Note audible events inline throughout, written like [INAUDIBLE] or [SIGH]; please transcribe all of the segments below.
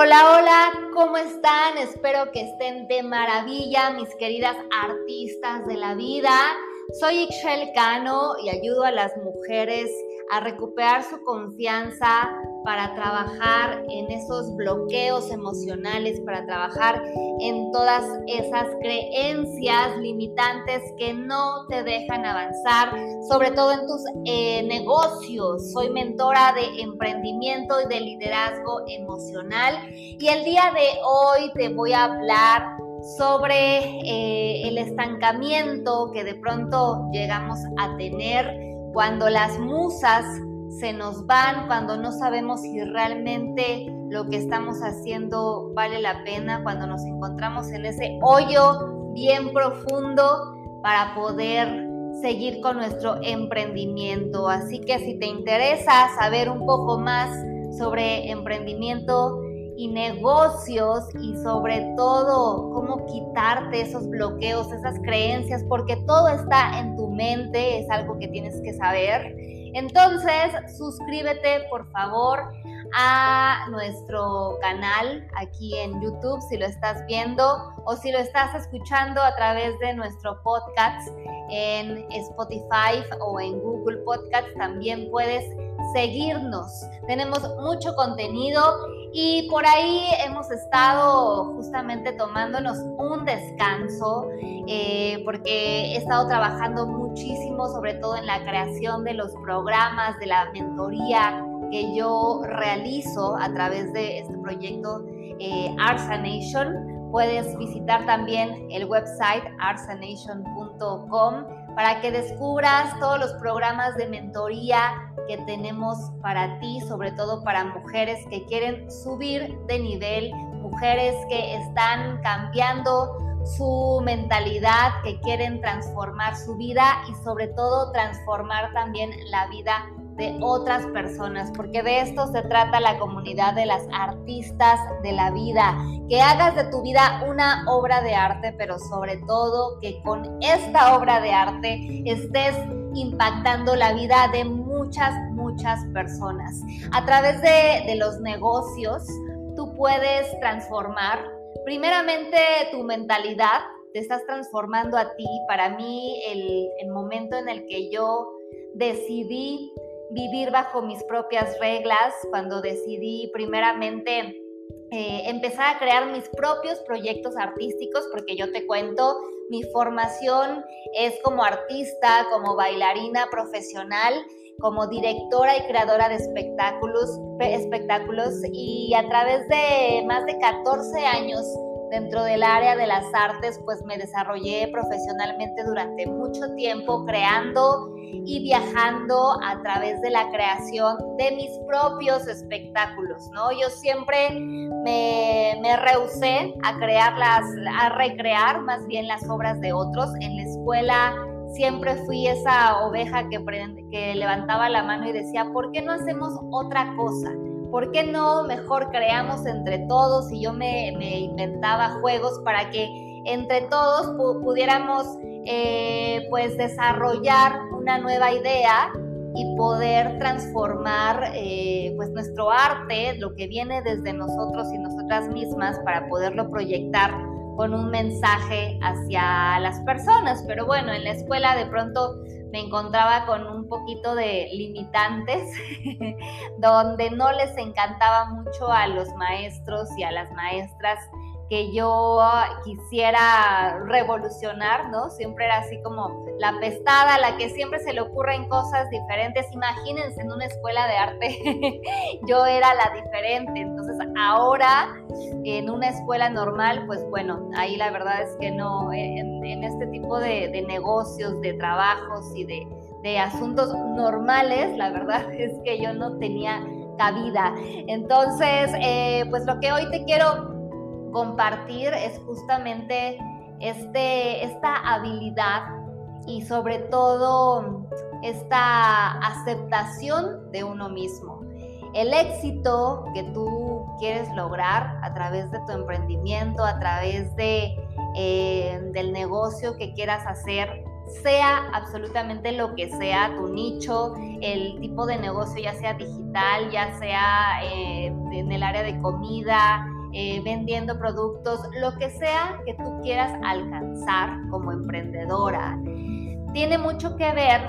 Hola, hola, ¿cómo están? Espero que estén de maravilla, mis queridas artistas de la vida. Soy Ixchel Cano y ayudo a las mujeres a recuperar su confianza, para trabajar en esos bloqueos emocionales, para trabajar en todas esas creencias limitantes que no te dejan avanzar, sobre todo en tus eh, negocios. Soy mentora de emprendimiento y de liderazgo emocional y el día de hoy te voy a hablar sobre eh, el estancamiento que de pronto llegamos a tener cuando las musas se nos van, cuando no sabemos si realmente lo que estamos haciendo vale la pena, cuando nos encontramos en ese hoyo bien profundo para poder seguir con nuestro emprendimiento. Así que si te interesa saber un poco más sobre emprendimiento y negocios y sobre todo cómo quitarte esos bloqueos, esas creencias, porque todo está en tu mente, es algo que tienes que saber entonces, suscríbete por favor a nuestro canal aquí en YouTube si lo estás viendo o si lo estás escuchando a través de nuestro podcast en Spotify o en Google Podcast. También puedes seguirnos. Tenemos mucho contenido y por ahí hemos estado justamente tomándonos un descanso eh, porque he estado trabajando muchísimo, sobre todo en la creación de los programas, de la mentoría que yo realizo a través de este proyecto eh, Arsa Nation. Puedes visitar también el website arsanation.com para que descubras todos los programas de mentoría que tenemos para ti, sobre todo para mujeres que quieren subir de nivel, mujeres que están cambiando su mentalidad, que quieren transformar su vida y sobre todo transformar también la vida de otras personas, porque de esto se trata la comunidad de las artistas de la vida, que hagas de tu vida una obra de arte, pero sobre todo que con esta obra de arte estés impactando la vida de muchas, muchas personas. A través de, los negocios, tú puedes transformar primeramente tu mentalidad, te estás transformando a ti. Para mí, el, el momento en el que yo decidí vivir bajo mis propias reglas, cuando decidí primeramente eh, empezar a crear mis propios proyectos artísticos, porque yo te cuento, mi formación es como artista, como bailarina profesional, como directora y creadora de espectáculos, espectáculos y a través de más de 14 años Dentro del área de las artes, pues me desarrollé profesionalmente durante mucho tiempo creando y viajando a través de la creación de mis propios espectáculos, ¿no? Yo siempre me, me rehusé a crearlas, a recrear más bien las obras de otros. En la escuela siempre fui esa oveja que, levantaba la mano y decía, ¿por qué no hacemos otra cosa? ¿por qué no mejor creamos entre todos? Y yo me, inventaba juegos para que entre todos pudiéramos eh, pues desarrollar una nueva idea y poder transformar eh, pues nuestro arte, lo que viene desde nosotros y nosotras mismas para poderlo proyectar con un mensaje hacia las personas. Pero bueno, en la escuela de pronto me encontraba con un poquito de limitantes, [LAUGHS] donde no les encantaba mucho a los maestros y a las maestras que yo quisiera revolucionar, ¿no? Siempre era así como la pestada, la que siempre se le ocurren cosas diferentes. Imagínense en una escuela de arte, [LAUGHS] yo era la diferente. Entonces ahora en una escuela normal, pues bueno, ahí la verdad es que no, en, este tipo de, negocios, de trabajos y de, asuntos normales, la verdad [LAUGHS] es que yo no tenía cabida. Entonces, eh, pues lo que hoy te quiero compartir es justamente este, esta habilidad y sobre todo esta aceptación de uno mismo. El éxito que tú quieres lograr a través de tu emprendimiento, a través de, eh, del negocio que quieras hacer, sea absolutamente lo que sea tu nicho, el tipo de negocio, ya sea digital, ya sea eh, en el área de comida, eh, vendiendo productos, lo que sea que tú quieras alcanzar como emprendedora, tiene mucho que ver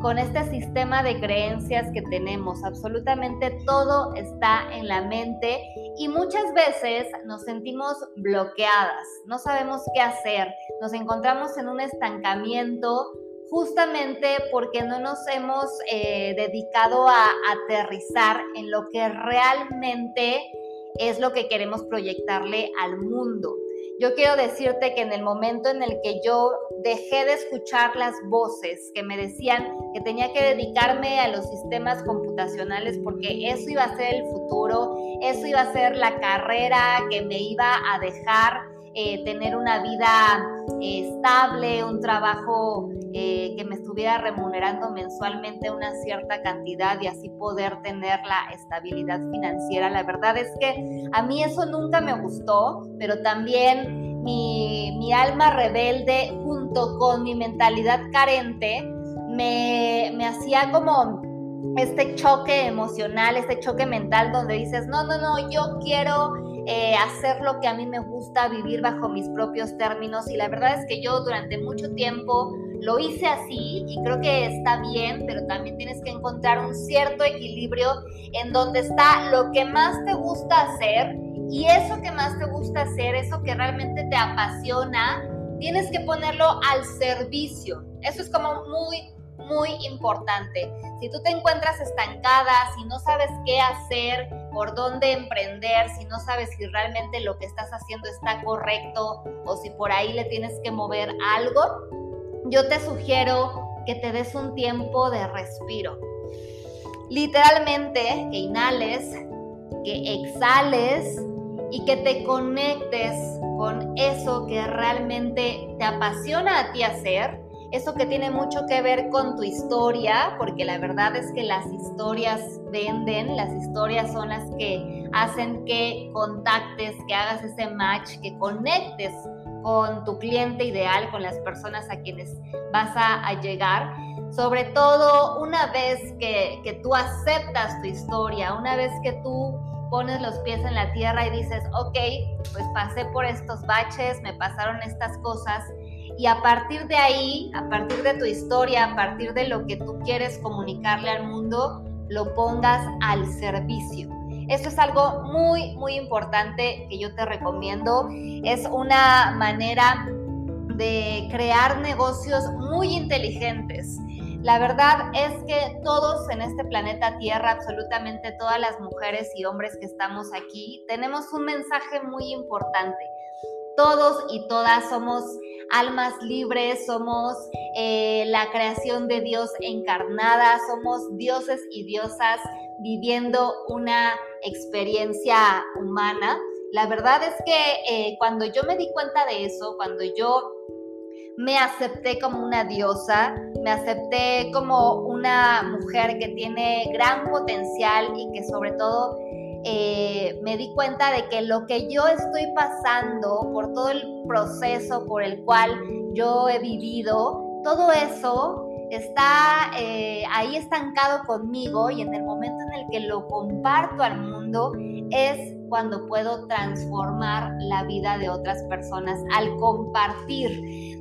con este sistema de creencias que tenemos. Absolutamente todo está en la mente y muchas veces nos sentimos bloqueadas, no sabemos qué hacer, nos encontramos en un estancamiento justamente porque no nos hemos eh, dedicado a aterrizar en lo que realmente es lo que queremos proyectarle al mundo. Yo quiero decirte que en el momento en el que yo dejé de escuchar las voces que me decían que tenía que dedicarme a los sistemas computacionales porque eso iba a ser el futuro, eso iba a ser la carrera que me iba a dejar eh, tener una vida eh, estable, un trabajo eh, que me estuviera remunerando mensualmente una cierta cantidad y así poder tener la estabilidad financiera. La verdad es que a mí eso nunca me gustó, pero también mi, mi alma rebelde junto con mi mentalidad carente me, me hacía como este choque emocional, este choque mental donde dices, no, no, no, yo quiero eh, hacer lo que a mí me gusta, vivir bajo mis propios términos. Y la verdad es que yo durante mucho tiempo lo hice así y creo que está bien, pero también tienes que encontrar un cierto equilibrio en donde está lo que más te gusta hacer y eso que más te gusta hacer, eso que realmente te apasiona, tienes que ponerlo al servicio. Eso es como muy muy importante. Si tú te encuentras estancada, si no sabes qué hacer, por dónde emprender, si no sabes si realmente lo que estás haciendo está correcto o si por ahí le tienes que mover algo, yo te sugiero que te des un tiempo de respiro. Literalmente, que inhales, que exhales y que te conectes con eso que realmente te apasiona a ti hacer eso que tiene mucho que ver con tu historia, porque la verdad es que las historias venden, las historias son las que hacen que contactes, que hagas ese match, que conectes con tu cliente ideal, con las personas a quienes vas a, llegar. Sobre todo una vez que, que tú aceptas tu historia, una vez que tú pones los pies en la tierra y dices, ok, pues pasé por estos baches, me pasaron estas cosas y a partir de ahí, a partir de tu historia, a partir de lo que tú quieres comunicarle al mundo, lo pongas al servicio. Esto es algo muy, muy importante que yo te recomiendo. Es una manera de crear negocios muy inteligentes. La verdad es que todos en este planeta Tierra, absolutamente todas las mujeres y hombres que estamos aquí, tenemos un mensaje muy importante. Todos y todas somos almas libres, somos eh, la creación de Dios encarnada, somos dioses y diosas viviendo una experiencia humana. La verdad es que eh, cuando yo me di cuenta de eso, cuando yo me acepté como una diosa, me acepté como una mujer que tiene gran potencial y que sobre todo eh, me di cuenta de que lo que yo estoy pasando, por todo el proceso por el cual yo he vivido, todo eso está eh, ahí estancado conmigo y en el momento en el que lo comparto al mundo es cuando puedo transformar la vida de otras personas al compartir.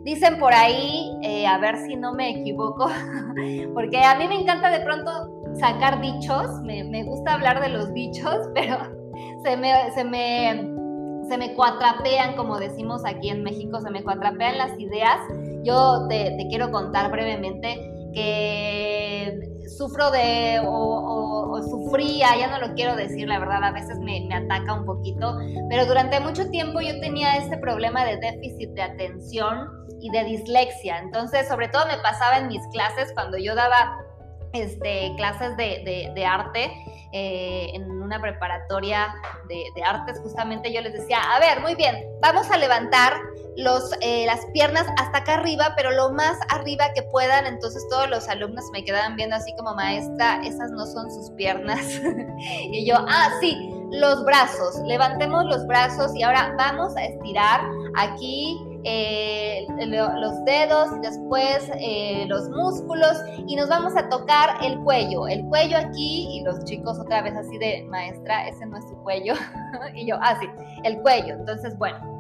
Dicen por ahí, eh, a ver si no me equivoco, [LAUGHS] porque a mí me encanta de pronto sacar dichos, me, gusta hablar de los dichos, [LAUGHS] pero se me, se me, se me cuatrapean, como decimos aquí en México, se me cuatrapean las ideas. Yo te, quiero contar brevemente que sufro de o, sufría, ya no lo quiero decir, la verdad, a veces me, me, ataca un poquito, pero durante mucho tiempo yo tenía este problema de déficit de atención y de dislexia. Entonces, sobre todo me pasaba en mis clases cuando yo daba este, clases de, arte eh, en una preparatoria de, artes, justamente yo les decía, a ver, muy bien, vamos a levantar los, eh, las piernas hasta acá arriba, pero lo más arriba que puedan. Entonces todos los alumnos me quedaban viendo así como maestra, esas no son sus piernas. [LAUGHS] y yo, ah, sí, los brazos, levantemos los brazos y ahora vamos a estirar aquí eh, los dedos, después eh, los músculos y nos vamos a tocar el cuello. El cuello aquí y los chicos otra vez así de maestra, ese no es su cuello. [LAUGHS] y yo, así, ah, el cuello. Entonces, bueno.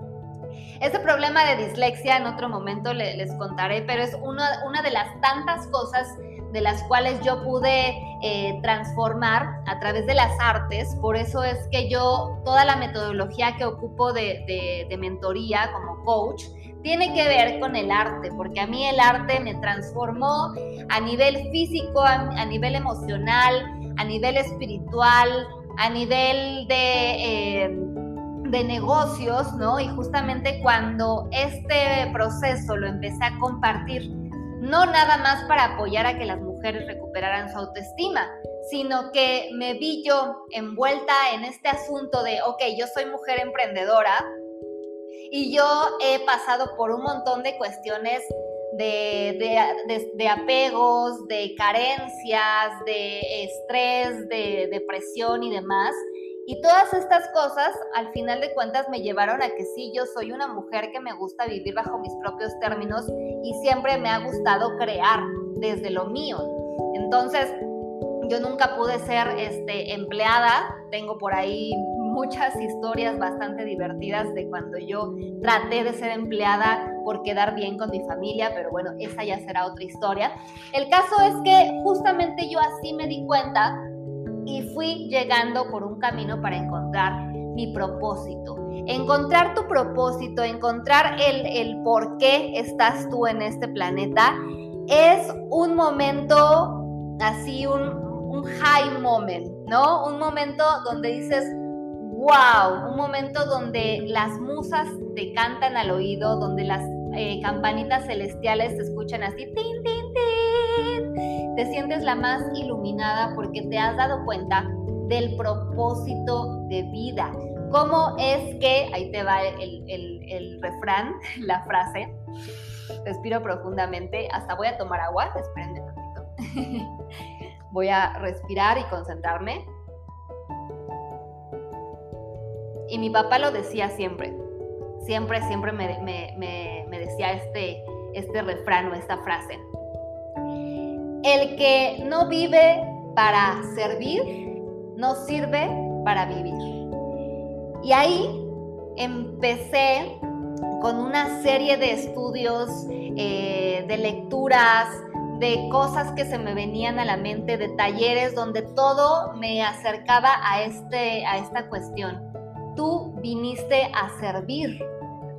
Este problema de dislexia en otro momento les, contaré, pero es una, una de las tantas cosas de las cuales yo pude eh, transformar a través de las artes. Por eso es que yo, toda la metodología que ocupo de, mentoría como coach, tiene que ver con el arte, porque a mí el arte me transformó a nivel físico, a, nivel emocional, a nivel espiritual, a nivel de... Eh, de negocios, ¿no? Y justamente cuando este proceso lo empecé a compartir no nada más para apoyar a que las mujeres recuperaran su autoestima, sino que me vi yo envuelta en este asunto de, ok, yo soy mujer emprendedora y yo he pasado por un montón de cuestiones de, de, apegos, de carencias, de estrés, de depresión y demás. Y todas estas cosas, al final de cuentas, me llevaron a que sí, yo soy una mujer que me gusta vivir bajo mis propios términos y siempre me ha gustado crear desde lo mío. Entonces, yo nunca pude ser este, empleada. Tengo por ahí muchas historias bastante divertidas de cuando yo traté de ser empleada por quedar bien con mi familia, pero bueno, esa ya será otra historia. El caso es que justamente yo así me di cuenta y fui llegando por un camino para encontrar mi propósito. Encontrar tu propósito, encontrar el, el por qué estás tú en este planeta, es un momento así, un, un high moment, ¿no? Un momento donde dices, wow, un momento donde las musas te cantan al oído, donde las eh, campanitas celestiales se escuchan así, tin, tin, tin te sientes la más iluminada porque te has dado cuenta del propósito de vida. ¿Cómo es que, ahí te va el, refrán, [LAUGHS] la frase, respiro profundamente, hasta voy a tomar agua, espérenme un poquito. [LAUGHS] voy a respirar y concentrarme. Y mi papá lo decía siempre, siempre, siempre me, decía este, este refrán o esta frase el que no vive para servir, no sirve para vivir. Y ahí empecé con una serie de estudios, eh, de lecturas, de cosas que se me venían a la mente, de talleres donde todo me acercaba a, este, a esta cuestión. Tú viniste a servir.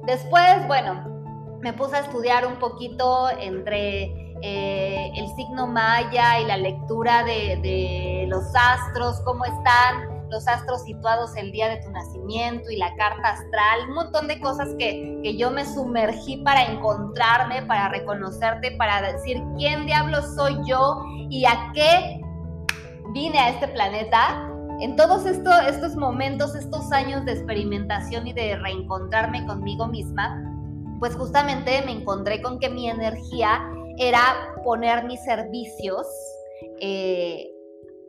Después, bueno, me puse a estudiar un poquito entre eh, el signo maya y la lectura de, los astros, cómo están los astros situados el día de tu nacimiento y la carta astral, un montón de cosas que, que yo me sumergí para encontrarme, para reconocerte, para decir quién diablos soy yo y a qué vine a este planeta. En todos estos momentos, estos años de experimentación y de reencontrarme conmigo misma, pues justamente me encontré con que mi energía era poner mis servicios eh,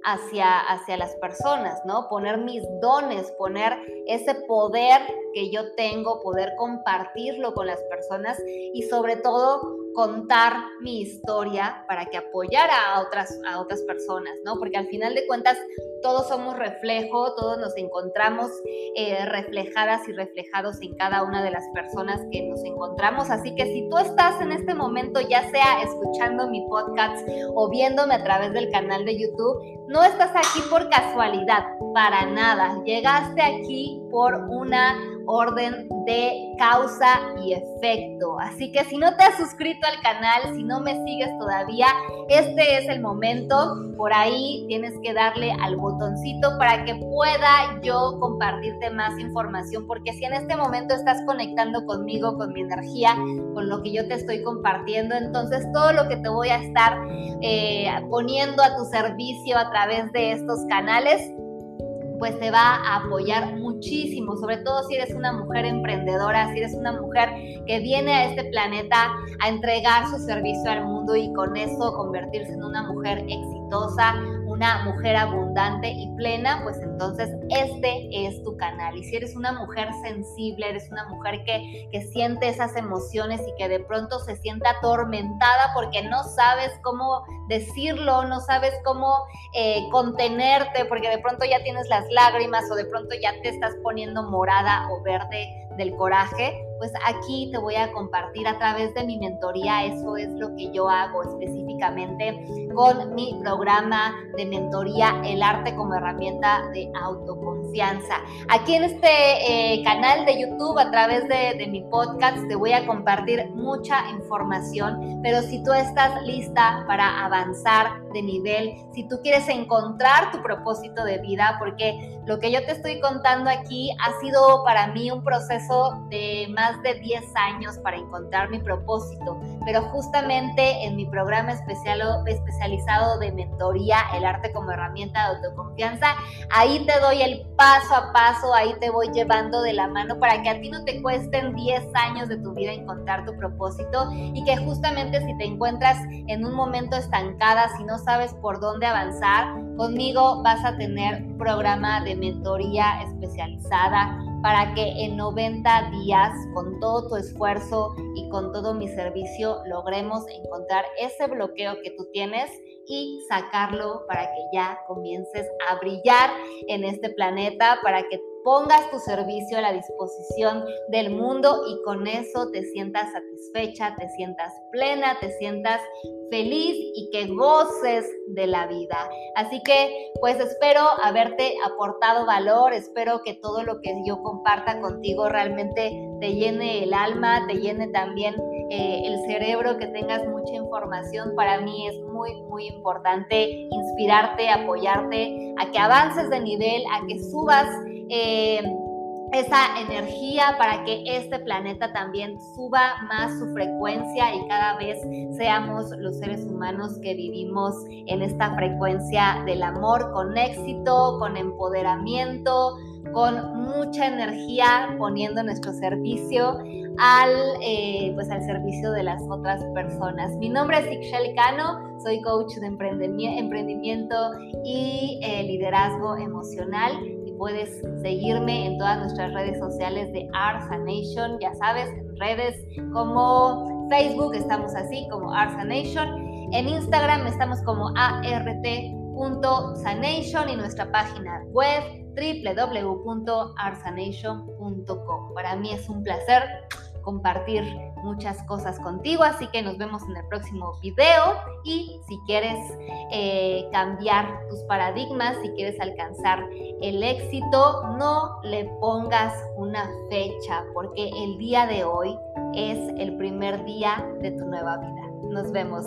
hacia, hacia las personas, ¿no? Poner mis dones, poner ese poder que yo tengo, poder compartirlo con las personas y sobre todo contar mi historia para que apoyara a otras, a otras personas, ¿no? Porque al final de cuentas todos somos reflejo, todos nos encontramos eh, reflejadas y reflejados en cada una de las personas que nos encontramos. Así que si tú estás en este momento, ya sea escuchando mi podcast o viéndome a través del canal de YouTube, no estás aquí por casualidad, para nada. Llegaste aquí por una orden de causa y efecto. Así que si no te has suscrito al canal, si no me sigues todavía, este es el momento. Por ahí tienes que darle al botoncito para que pueda yo compartirte más información, porque si en este momento estás conectando conmigo, con mi energía, con lo que yo te estoy compartiendo, entonces todo lo que te voy a estar eh, poniendo a tu servicio a través de estos canales, pues te va a apoyar muchísimo, sobre todo si eres una mujer emprendedora, si eres una mujer que viene a este planeta a entregar su servicio al mundo y con eso convertirse en una mujer exitosa una mujer abundante y plena, pues entonces este es tu canal. Y si eres una mujer sensible, eres una mujer que, que siente esas emociones y que de pronto se siente atormentada porque no sabes cómo decirlo, no sabes cómo eh, contenerte, porque de pronto ya tienes las lágrimas o de pronto ya te estás poniendo morada o verde del coraje, pues aquí te voy a compartir a través de mi mentoría, eso es lo que yo hago específicamente con mi programa de mentoría El arte como herramienta de autoconfianza. Aquí en este eh, canal de YouTube, a través de, de mi podcast, te voy a compartir mucha información, pero si tú estás lista para avanzar de nivel, si tú quieres encontrar tu propósito de vida, porque lo que yo te estoy contando aquí ha sido para mí un proceso de más de 10 años para encontrar mi propósito, pero justamente en mi programa especial, especializado de mentoría, el arte como herramienta de autoconfianza, ahí te doy el paso a paso, ahí te voy llevando de la mano para que a ti no te cuesten 10 años de tu vida encontrar tu propósito y que justamente si te encuentras en un momento estancada, si no sabes por dónde avanzar, conmigo vas a tener un programa de mentoría especializada para que en 90 días, con todo tu esfuerzo y con todo mi servicio, logremos encontrar ese bloqueo que tú tienes y sacarlo para que ya comiences a brillar en este planeta, para que pongas tu servicio a la disposición del mundo y con eso te sientas satisfecha, te sientas plena, te sientas feliz y que goces de la vida. Así que pues espero haberte aportado valor, espero que todo lo que yo comparta contigo realmente te llene el alma, te llene también eh, el cerebro, que tengas mucha información. Para mí es muy, muy importante inspirarte, apoyarte, a que avances de nivel, a que subas eh, esa energía para que este planeta también suba más su frecuencia y cada vez seamos los seres humanos que vivimos en esta frecuencia del amor con éxito, con empoderamiento, con mucha energía poniendo nuestro servicio al, eh, pues al servicio de las otras personas. Mi nombre es Ixchel Cano, soy coach de emprendimiento y eh, liderazgo emocional puedes seguirme en todas nuestras redes sociales de Arsa Nation, ya sabes, en redes como Facebook estamos así como Arsa Nation, en Instagram estamos como art.sanation y nuestra página web www.arsanation.com. Para mí es un placer compartir muchas cosas contigo, así que nos vemos en el próximo video y si quieres eh, cambiar tus paradigmas, si quieres alcanzar el éxito, no le pongas una fecha porque el día de hoy es el primer día de tu nueva vida. Nos vemos.